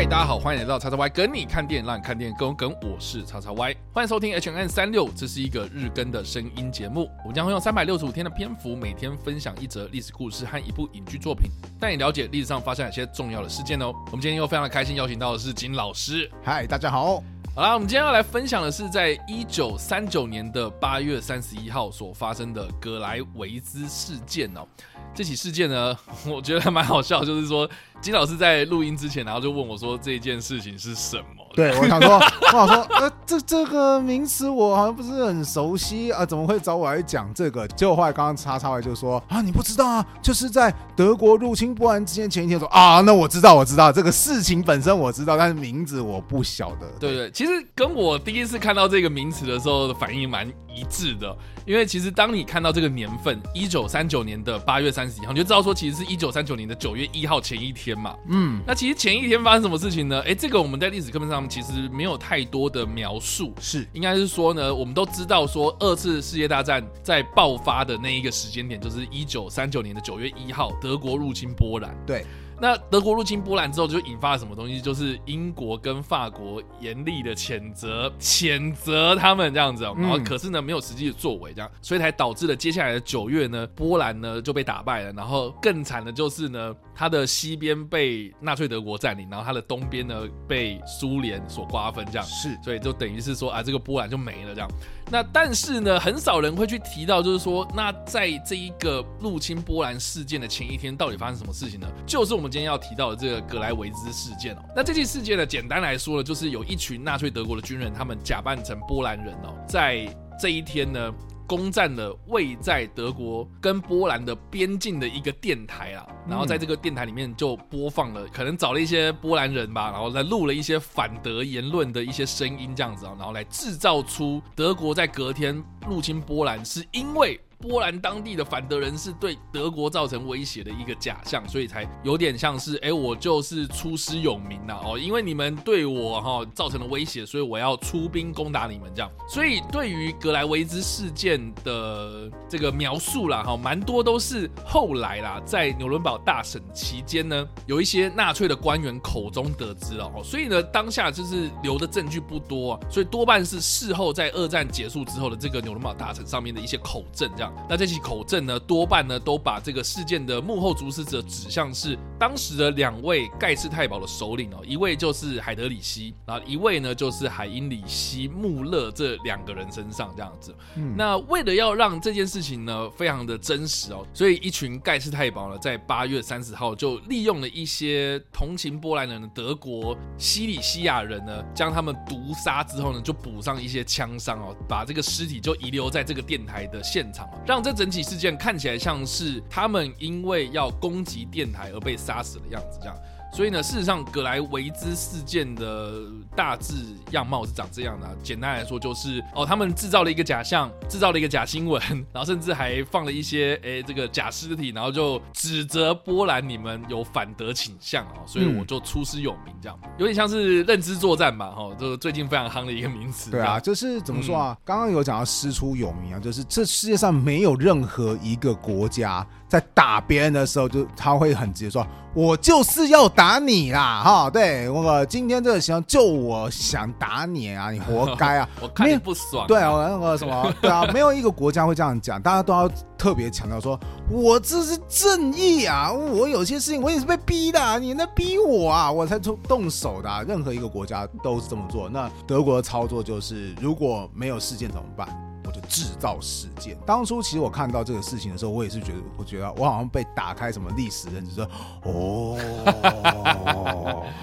嗨，大家好，欢迎来到叉叉 Y 跟你看电影，让你看电影更有梗。我是叉叉 Y，欢迎收听 H N 三六，这是一个日更的声音节目。我们将会用三百六十五天的篇幅，每天分享一则历史故事和一部影剧作品，带你了解历史上发生哪些重要的事件哦。我们今天又非常的开心，邀请到的是金老师。嗨，大家好。好啦，我们今天要来分享的是，在一九三九年的八月三十一号所发生的格莱维兹事件哦。这起事件呢，我觉得蛮好笑，就是说金老师在录音之前，然后就问我说这件事情是什么？对我想说，我想说，呃，这这个名词我好像不是很熟悉啊，怎么会找我来讲这个？结果后来刚刚叉叉 Y 就说啊，你不知道啊，就是在德国入侵波兰之前前一天说啊，那我知道，我知道这个事情本身我知道，但是名字我不晓得。对对，其实跟我第一次看到这个名词的时候的反应蛮一致的。因为其实当你看到这个年份一九三九年的八月三十一号，你就知道说其实是一九三九年的九月一号前一天嘛。嗯，那其实前一天发生什么事情呢？哎，这个我们在历史课本上其实没有太多的描述，是应该是说呢，我们都知道说二次世界大战在爆发的那一个时间点就是一九三九年的九月一号，德国入侵波兰。对。那德国入侵波兰之后，就引发了什么东西？就是英国跟法国严厉的谴责，谴责他们这样子。然后，可是呢，没有实际的作为，这样，所以才导致了接下来的九月呢，波兰呢就被打败了。然后更惨的就是呢，它的西边被纳粹德国占领，然后它的东边呢被苏联所瓜分，这样是，所以就等于是说啊，这个波兰就没了这样。那但是呢，很少人会去提到，就是说，那在这一个入侵波兰事件的前一天，到底发生什么事情呢？就是我们今天要提到的这个格莱维兹事件哦。那这起事件呢，简单来说呢，就是有一群纳粹德国的军人，他们假扮成波兰人哦，在这一天呢。攻占了位在德国跟波兰的边境的一个电台啊，然后在这个电台里面就播放了，可能找了一些波兰人吧，然后来录了一些反德言论的一些声音，这样子啊，然后来制造出德国在隔天入侵波兰是因为。波兰当地的反德人士对德国造成威胁的一个假象，所以才有点像是，哎，我就是出师有名呐，哦，因为你们对我哈造成了威胁，所以我要出兵攻打你们这样。所以对于格莱维兹事件的这个描述啦，哈，蛮多都是后来啦，在纽伦堡大审期间呢，有一些纳粹的官员口中得知了，哦，所以呢，当下就是留的证据不多，所以多半是事后在二战结束之后的这个纽伦堡大审上面的一些口证这样。那这起口证呢，多半呢都把这个事件的幕后主使者指向是当时的两位盖世太保的首领哦，一位就是海德里希，然后一位呢就是海因里希穆勒这两个人身上这样子。那为了要让这件事情呢非常的真实哦，所以一群盖世太保呢在八月三十号就利用了一些同情波兰人的德国西里西亚人呢，将他们毒杀之后呢，就补上一些枪伤哦，把这个尸体就遗留在这个电台的现场。让这整起事件看起来像是他们因为要攻击电台而被杀死的样子，这样。所以呢，事实上，格莱维兹事件的大致样貌是长这样的。简单来说，就是哦，他们制造了一个假象，制造了一个假新闻，然后甚至还放了一些诶这个假尸体，然后就指责波兰你们有反德倾向啊，所以我就出师有名，这样有点像是认知作战吧，哈，就是最近非常夯的一个名词。对啊，就是怎么说啊？刚刚有讲到师出有名啊，就是这世界上没有任何一个国家。在打别人的时候，就他会很直接说：“我就是要打你啦！”哈，对，我今天这个行为就我想打你啊，你活该啊！我看你不爽。对啊，那个什么，对啊，没有一个国家会这样讲，大家都要特别强调说：“我这是正义啊！我有些事情我也是被逼的，你那逼我啊，我才出动手的。”任何一个国家都是这么做。那德国的操作就是，如果没有事件怎么办？就制造事件。当初其实我看到这个事情的时候，我也是觉得，我觉得我好像被打开什么历史认知，说哦，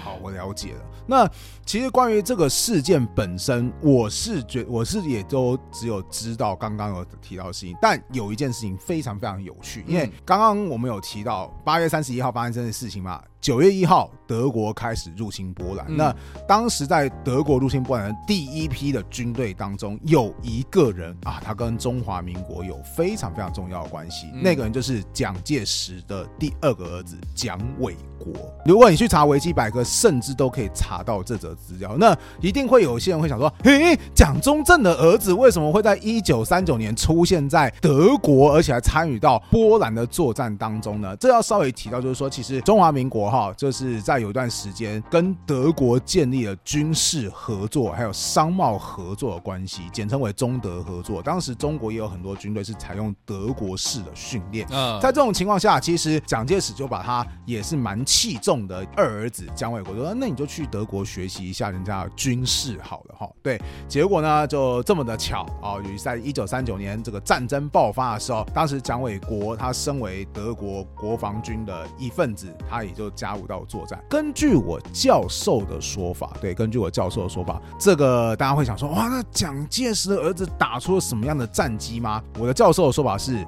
好，我了解了。那其实关于这个事件本身，我是觉我是也都只有知道刚刚有提到的事情，但有一件事情非常非常有趣，因为刚刚我们有提到八月三十一号发生这件事情嘛。九月一号，德国开始入侵波兰。那当时在德国入侵波兰的第一批的军队当中，有一个人啊，他跟中华民国有非常非常重要的关系。嗯那个人就是蒋介石的第二个儿子蒋纬国。如果你去查维基百科，甚至都可以查到这则资料。那一定会有一些人会想说：，嘿，蒋中正的儿子为什么会在一九三九年出现在德国，而且还参与到波兰的作战当中呢？这要稍微提到，就是说，其实中华民国哈，就是在有一段时间跟德国建立了军事合作，还有商贸合作的关系，简称为中德合作。当时中国也有很多军队是采用德国式的训练。嗯，在这种情况下，其实蒋介石就把他也是蛮器重的二儿子蒋纬国说：“那你就去德国学习一下人家的军事好了哈。”对，结果呢就这么的巧啊，于是在一九三九年这个战争爆发的时候，当时蒋纬国他身为德国国防军的一份子，他也就加入到作战。根据我教授的说法，对，根据我教授的说法，这个大家会想说：“哇，那蒋介石的儿子打出什么样的战机吗？”我的教授的说法是。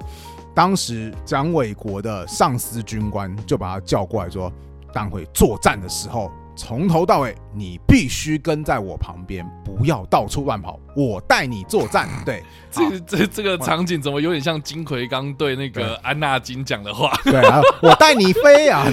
当时蒋纬国的上司军官就把他叫过来说：“当回作战的时候，从头到尾你必须跟在我旁边，不要到处乱跑，我带你作战。”对，好 这这这个场景怎么有点像金奎刚对那个安纳金讲的话？对，然后我带你飞啊！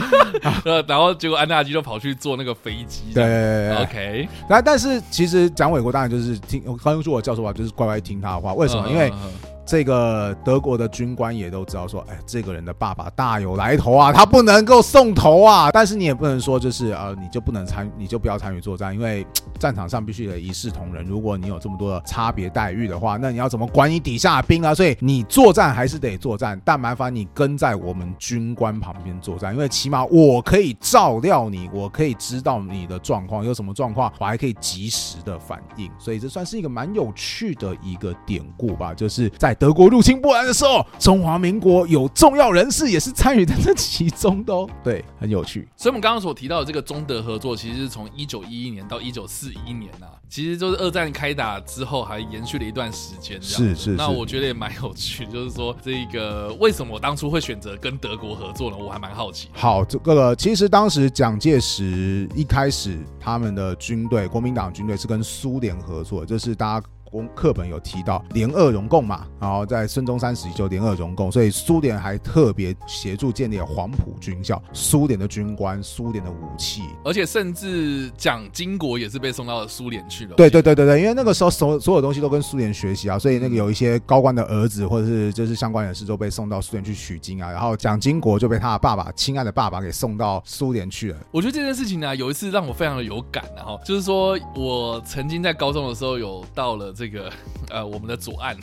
呃，然后结果安纳金就跑去坐那个飞机。对。，OK，然后，但是其实蒋伟国当然就是听，我刚刚说我教授吧，就是乖乖听他的话。为什么？因为嗯嗯嗯这个德国的军官也都知道说，哎，这个人的爸爸大有来头啊，他不能够送头啊。但是你也不能说就是呃，你就不能参，你就不要参与作战，因为 战场上必须得一视同仁。如果你有这么多的差别待遇的话，那你要怎么管你底下的兵啊？所以你作战还是得作战，但麻烦你跟在我们军官旁边作战，因为起码我可以照料你，我可以知道你的状况有什么状况，我还可以及时的反应。所以这算是一个蛮有趣的一个典故吧，就是在德国入侵波兰的时候，中华民国有重要人士也是参与在这其中的哦。对，很有趣。所以我们刚刚所提到的这个中德合作，其实是从一九一一年到一九四一年呐、其实就是二战开打之后还延续了一段时间是是那我觉得也蛮有趣，就是说这个为什么我当初会选择跟德国合作呢？我还蛮好奇。好，这个其实当时蒋介石一开始他们的军队，国民党军队是跟苏联合作，这是大家。公课本有提到联俄容共嘛，然后在孙中山时期就联俄容共，所以苏联还特别协助建立了黄埔军校，苏联的军官、苏联的武器，而且甚至蒋经国也是被送到苏联去了。对对对对对，因为那个时候所所有东西都跟苏联学习啊，所以那个有一些高官的儿子或者是就是相关人士都被送到苏联去取经啊，然后蒋经国就被他的爸爸亲爱的爸爸给送到苏联去了。我觉得这件事情呢、有一次让我非常的有感、然后就是说我曾经在高中的时候有到了这个 呃我们的左岸，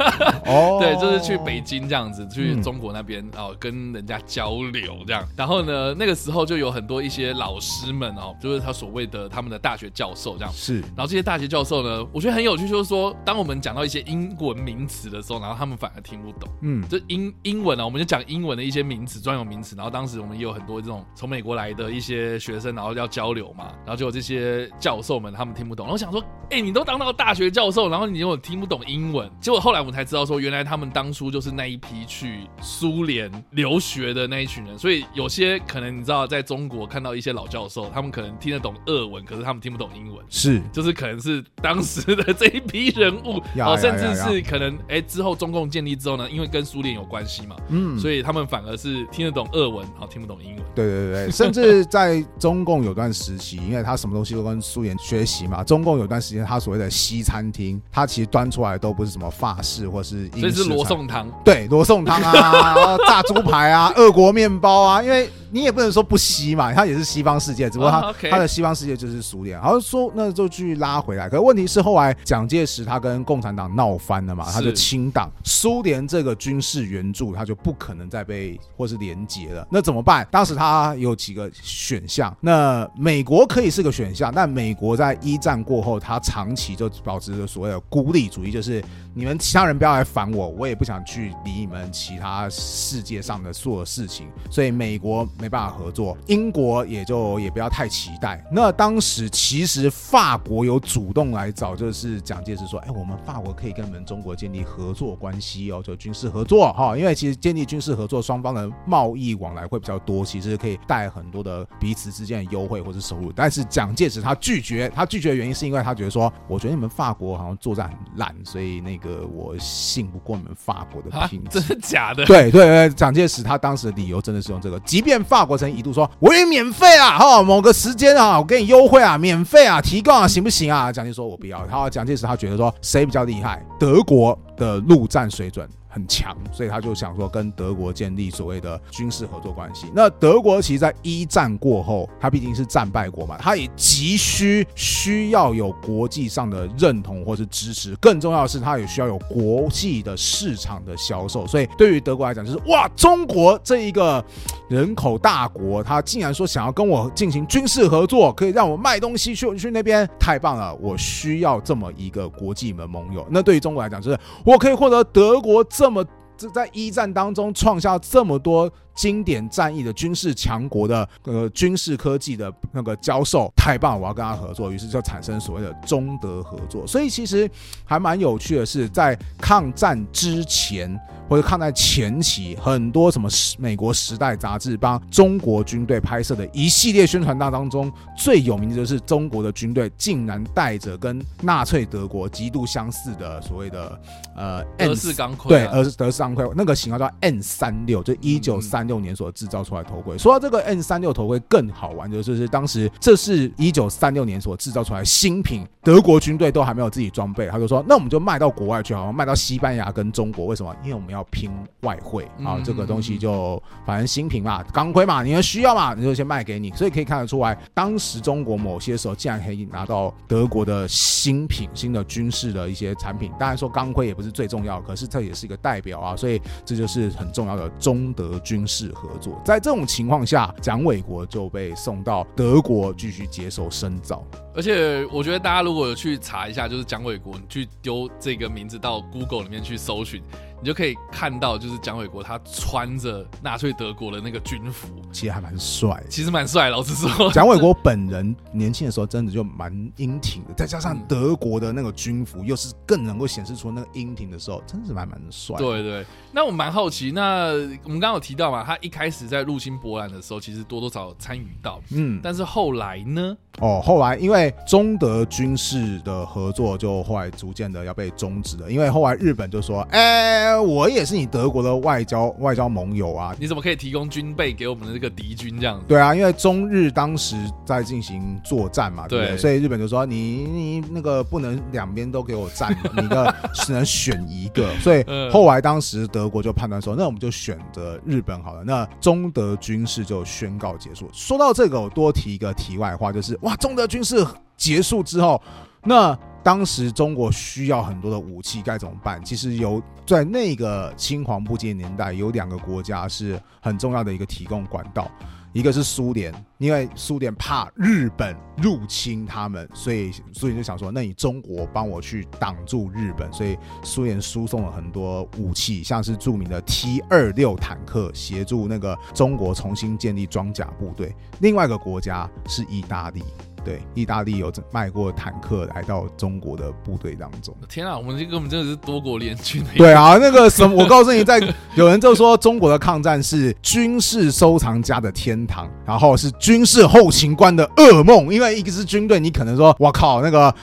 哦对，就是去北京这样子，去嗯中国那边哦，跟人家交流这样。然后呢，那个时候就有很多一些老师们哦，就是他所谓的他们的大学教授这样。是然后这些大学教授呢，我觉得很有趣，就是说，当我们讲到一些英文名词的时候，然后他们反而听不懂。嗯就英英文啊，我们就讲英文的一些名词、专有名词。然后当时我们也有很多这种从美国来的一些学生，然后要交流嘛，然后就有这些教授们他们听不懂。然后想说，哎、你都当到大学教授，然后你又听不懂英文。结果后来我们才知道说，原来他们当初就是那一批去苏联留学的那一群人。所以有些可能你知道，在中国看到一些老教授，他们可能听得懂俄文，可是他们听不懂英文。是就是可能是当时的这一批人物，甚至是可能哎之后中共建立之后呢，因为跟苏联有关系嘛，嗯，所以他们反而是听得懂俄文，好听不懂英文。对对对对，甚至在中共有段时期，因为他什么东西都跟苏联学习嘛，中共有段时间他所谓的西餐厅，他其实端出来都不是什么法式或是英式所以是罗宋汤，对，罗宋汤啊，炸猪排啊，俄国面包啊，因为你也不能说不西嘛，它也是西方世界，只不过它、啊，OK。它的西方世界就是苏联。然后说那就去拉回来，可是问题是后来蒋介石他跟共产党闹翻了嘛，他就清党，苏联这个军事援助他就不可能再被或是连结了，那怎么办？当时他有几个选项，那美国可以是个选项，但美国在一战过后，他长期就保持着所谓的孤立主义，就是你们其他人不要来烦我，我也不想去理你们其他世界上的所有事情。所以美国没办法合作，英国也就也不要太期待。那当时其实法国有主动来找，就是蒋介石说：“哎，我们法国可以跟你们中国建立合作关系哦，就军事合作哈。因为其实建立军事合作，双方的贸易往来会比较多，其实可以带很多的彼此之间的优惠或者收入。但是蒋介石他拒绝，他拒绝的原因是因为他觉得说，我觉得你们法国好像作战很烂，所以那个我信不过你们法国的品质。真的假的？对对对，蒋介石他当时的理由真的是用这个，即便法国曾一度说我也免费啊，哈，某个时间啊，我给你优惠啊，免费啊，提供啊，行不行啊？蒋介石说我不要。然后蒋介石他觉得说谁比较厉害？德国的陆战水准。很强，所以他就想说跟德国建立所谓的军事合作关系。那德国其实，在一战过后，他毕竟是战败国嘛，他也急需需要有国际上的认同或是支持。更重要的是，他也需要有国际的市场的销售。所以对于德国来讲，就是哇，中国这一个人口大国，他竟然说想要跟我进行军事合作，可以让我卖东西去去那边，太棒了！我需要这么一个国际的盟友。那对于中国来讲，就是我可以获得德国这。这么，这在一战当中创下这么多。经典战役的军事强国的呃军事科技的那个教授太棒，我要跟他合作，于是就产生所谓的中德合作。所以其实还蛮有趣的是，在抗战之前或者抗战前期，很多什么美国时代杂志帮中国军队拍摄的一系列宣传大当中，最有名的就是中国的军队竟然带着跟纳粹德国极度相似的所谓的呃德式钢盔，对，而德式钢盔那个型号叫 N 三六，就一九三。六年所制造出来头盔。说到这个 N 三六头盔更好玩，就是当时这是一九三六年所制造出来新品，德国军队都还没有自己装备，他就说那我们就卖到国外去，好像，卖到西班牙跟中国。为什么？因为我们要拼外汇啊，这个东西就反正新品嘛，钢盔嘛，你们需要嘛，你就先卖给你。所以可以看得出来，当时中国某些时候竟然可以拿到德国的新品、新的军事的一些产品。当然说钢盔也不是最重要，可是这也是一个代表啊，所以这就是很重要的中德军事。是合作，在这种情况下，蒋纬国就被送到德国继续接受深造。而且，我觉得大家如果有去查一下，就是蒋纬国，你去丢这个名字到 Google 里面去搜寻。你就可以看到，就是蒋纬国他穿着纳粹德国的那个军服，其实还蛮帅。其实蛮帅，老实说，蒋纬国本人年轻的时候真的就蛮英挺的，再加上德国的那个军服，又是更能够显示出那个英挺的时候，真的是蛮蛮帅。对对，那我蛮好奇，那我们刚刚有提到嘛，他一开始在入侵波兰的时候，其实多多少参与到，嗯，但是后来呢？哦，后来因为中德军事的合作，就后来逐渐的要被终止了，因为后来日本就说，哎。我也是你德国的外交外交盟友啊，你怎么可以提供军备给我们的这个敌军这样子？对啊，因为中日当时在进行作战嘛，对不对？所以日本就说你你那个不能两边都给我占，你的只能选一个。所以后来当时德国就判断说，那我们就选择日本好了。那中德军事就宣告结束。说到这个，我多提一个题外话，就是哇，中德军事结束之后，那。当时中国需要很多的武器，该怎么办？其实有在那个青黄不接年代，有两个国家是很重要的一个提供管道，一个是苏联，因为苏联怕日本入侵他们，所以苏联就想说，那你中国帮我去挡住日本，所以苏联输送了很多武器，像是著名的 T 二六坦克，协助那个中国重新建立装甲部队。另外一个国家是意大利。对，意大利有卖过坦克来到中国的部队当中。天啊，我们这根本真的是多国联军。对啊，那个什么，我告诉你，在有人就说中国的抗战是军事收藏家的天堂，然后是军事后勤官的噩梦。因为一个是军队，你可能说，我靠，那个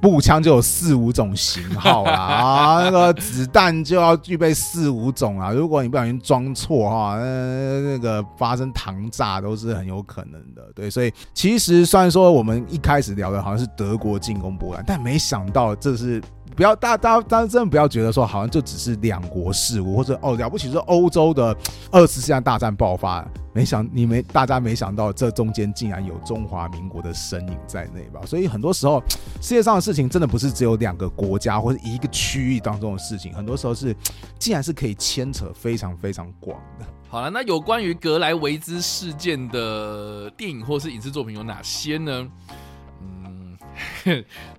步枪就有四五种型号啦，啊，那个子弹就要具备四五种啊。如果你不小心装错哈，那那个发生膛炸都是很有可能的。对，所以其实虽然说我。我们一开始聊的好像是德国进攻波兰，但没想到这是不要大大大家真的不要觉得说好像就只是两国事务，或者哦了不起是欧洲的二次世界大战爆发，没想你没大家没想到这中间竟然有中华民国的身影在内吧？所以很多时候世界上的事情真的不是只有两个国家或者一个区域当中的事情，很多时候是竟然是可以牵扯非常非常广的。好了，那有关于格莱维兹事件的电影或是影视作品有哪些呢？嗯，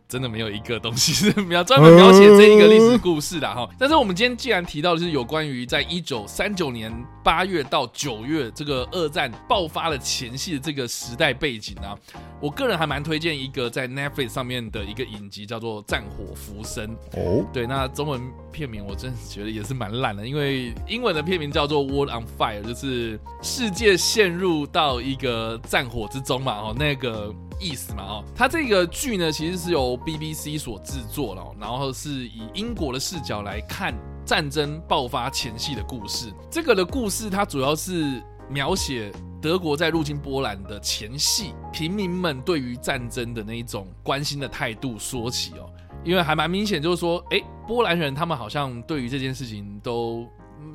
真的没有一个东西是 描专门描写这一个历史故事的哈。但是我们今天既然提到的是有关于在一九三九年八月到九月这个二战爆发的前夕的这个时代背景啊，我个人还蛮推荐一个在 Netflix 上面的一个影集，叫做《战火浮生》。哦，对，那中文片名我真的觉得也是蛮烂的，因为英文的片名叫做《World on Fire》，就是世界陷入到一个战火之中嘛，哦，那个意思嘛，哦，它这个剧呢其实是由 BBC 所制作了，然后是以英国的视角来看战争爆发前夕的故事。这个的故事它主要是描写德国在入侵波兰的前夕，平民们对于战争的那一种关心的态度说起哦。因为还蛮明显，就是说，哎，波兰人他们好像对于这件事情都。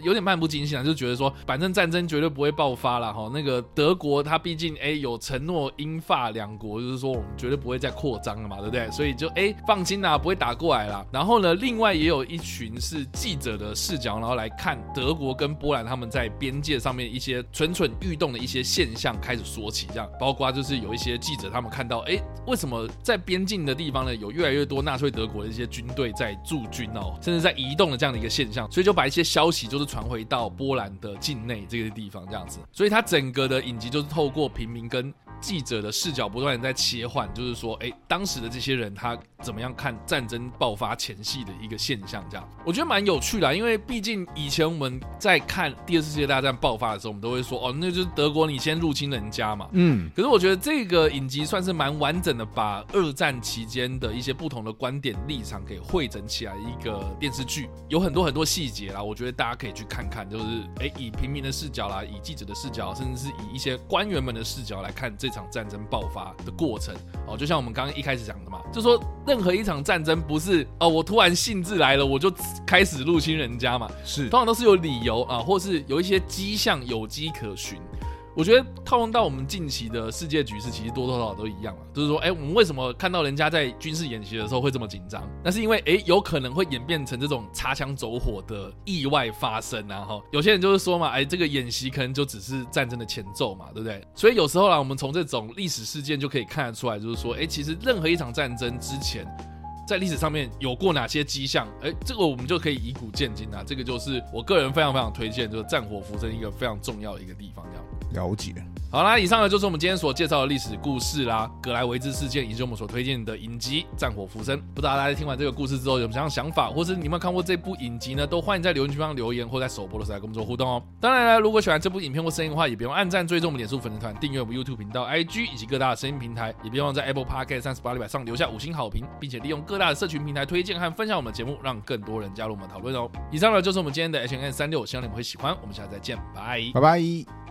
有点漫不经心啊，就觉得说，反正战争绝对不会爆发了哈。那个德国，他毕竟哎有承诺英法两国，就是说我们绝对不会再扩张了嘛，对不对？所以就哎放心啦，不会打过来啦。然后呢，另外也有一群是记者的视角，然后来看德国跟波兰他们在边界上面一些蠢蠢欲动的一些现象开始说起，这样包括就是有一些记者他们看到，哎，为什么在边境的地方呢，有越来越多纳粹德国的一些军队在驻军哦，甚至在移动的这样的一个现象，所以就把一些消息就是。传回到波兰的境内这个地方，这样子，所以它整个的影集就是透过平民跟。记者的视角不断的在切换，就是说，哎，当时的这些人他怎么样看战争爆发前夕的一个现象？这样，我觉得蛮有趣的，因为毕竟以前我们在看第二次世界大战爆发的时候，我们都会说，哦，那就是德国你先入侵人家嘛。嗯。可是我觉得这个影集算是蛮完整的，把二战期间的一些不同的观点立场给汇整起来一个电视剧，有很多很多细节啦，我觉得大家可以去看看，就是哎，以平民的视角啦，以记者的视角，甚至是以一些官员们的视角来看这。场战争爆发的过程哦，就像我们刚刚一开始讲的嘛，就说任何一场战争不是哦，我突然兴致来了，我就开始入侵人家嘛，是通常都是有理由啊，或是有一些迹象有迹可循。我觉得套用到我们近期的世界局势，其实多多少少都一样了。就是说，哎，我们为什么看到人家在军事演习的时候会这么紧张？那是因为，哎，有可能会演变成这种擦枪走火的意外发生。然后有些人就是说嘛，哎，这个演习可能就只是战争的前奏嘛，对不对？所以有时候啦，我们从这种历史事件就可以看得出来，就是说，哎，其实任何一场战争之前，在历史上面有过哪些迹象？哎，这个我们就可以以古鉴今啊。这个就是我个人非常非常推荐，就是战火浮生一个非常重要的一个地方，这样。了解。好啦，以上呢就是我们今天所介绍的历史故事啦，格莱维兹事件以及我们所推荐的影集《战火浮生》。不知道大家听完这个故事之后有什么样想法，或是你们看过这部影集呢？都欢迎在留言区方留言，或在首播的时候来跟我们做互动哦。当然了，如果喜欢这部影片或声音的话，也别忘按赞、追踪我们脸书粉丝团、订阅我们 YouTube 频道、IG 以及各大的声音平台，也别忘在 Apple Podcast 三十八里百上留下五星好评，并且利用各大的社群平台推荐和分享我们的节目，让更多人加入我们讨论哦。以上呢就是我们今天的 H N 三六，希望你们会喜欢。我们下次再见，拜拜拜。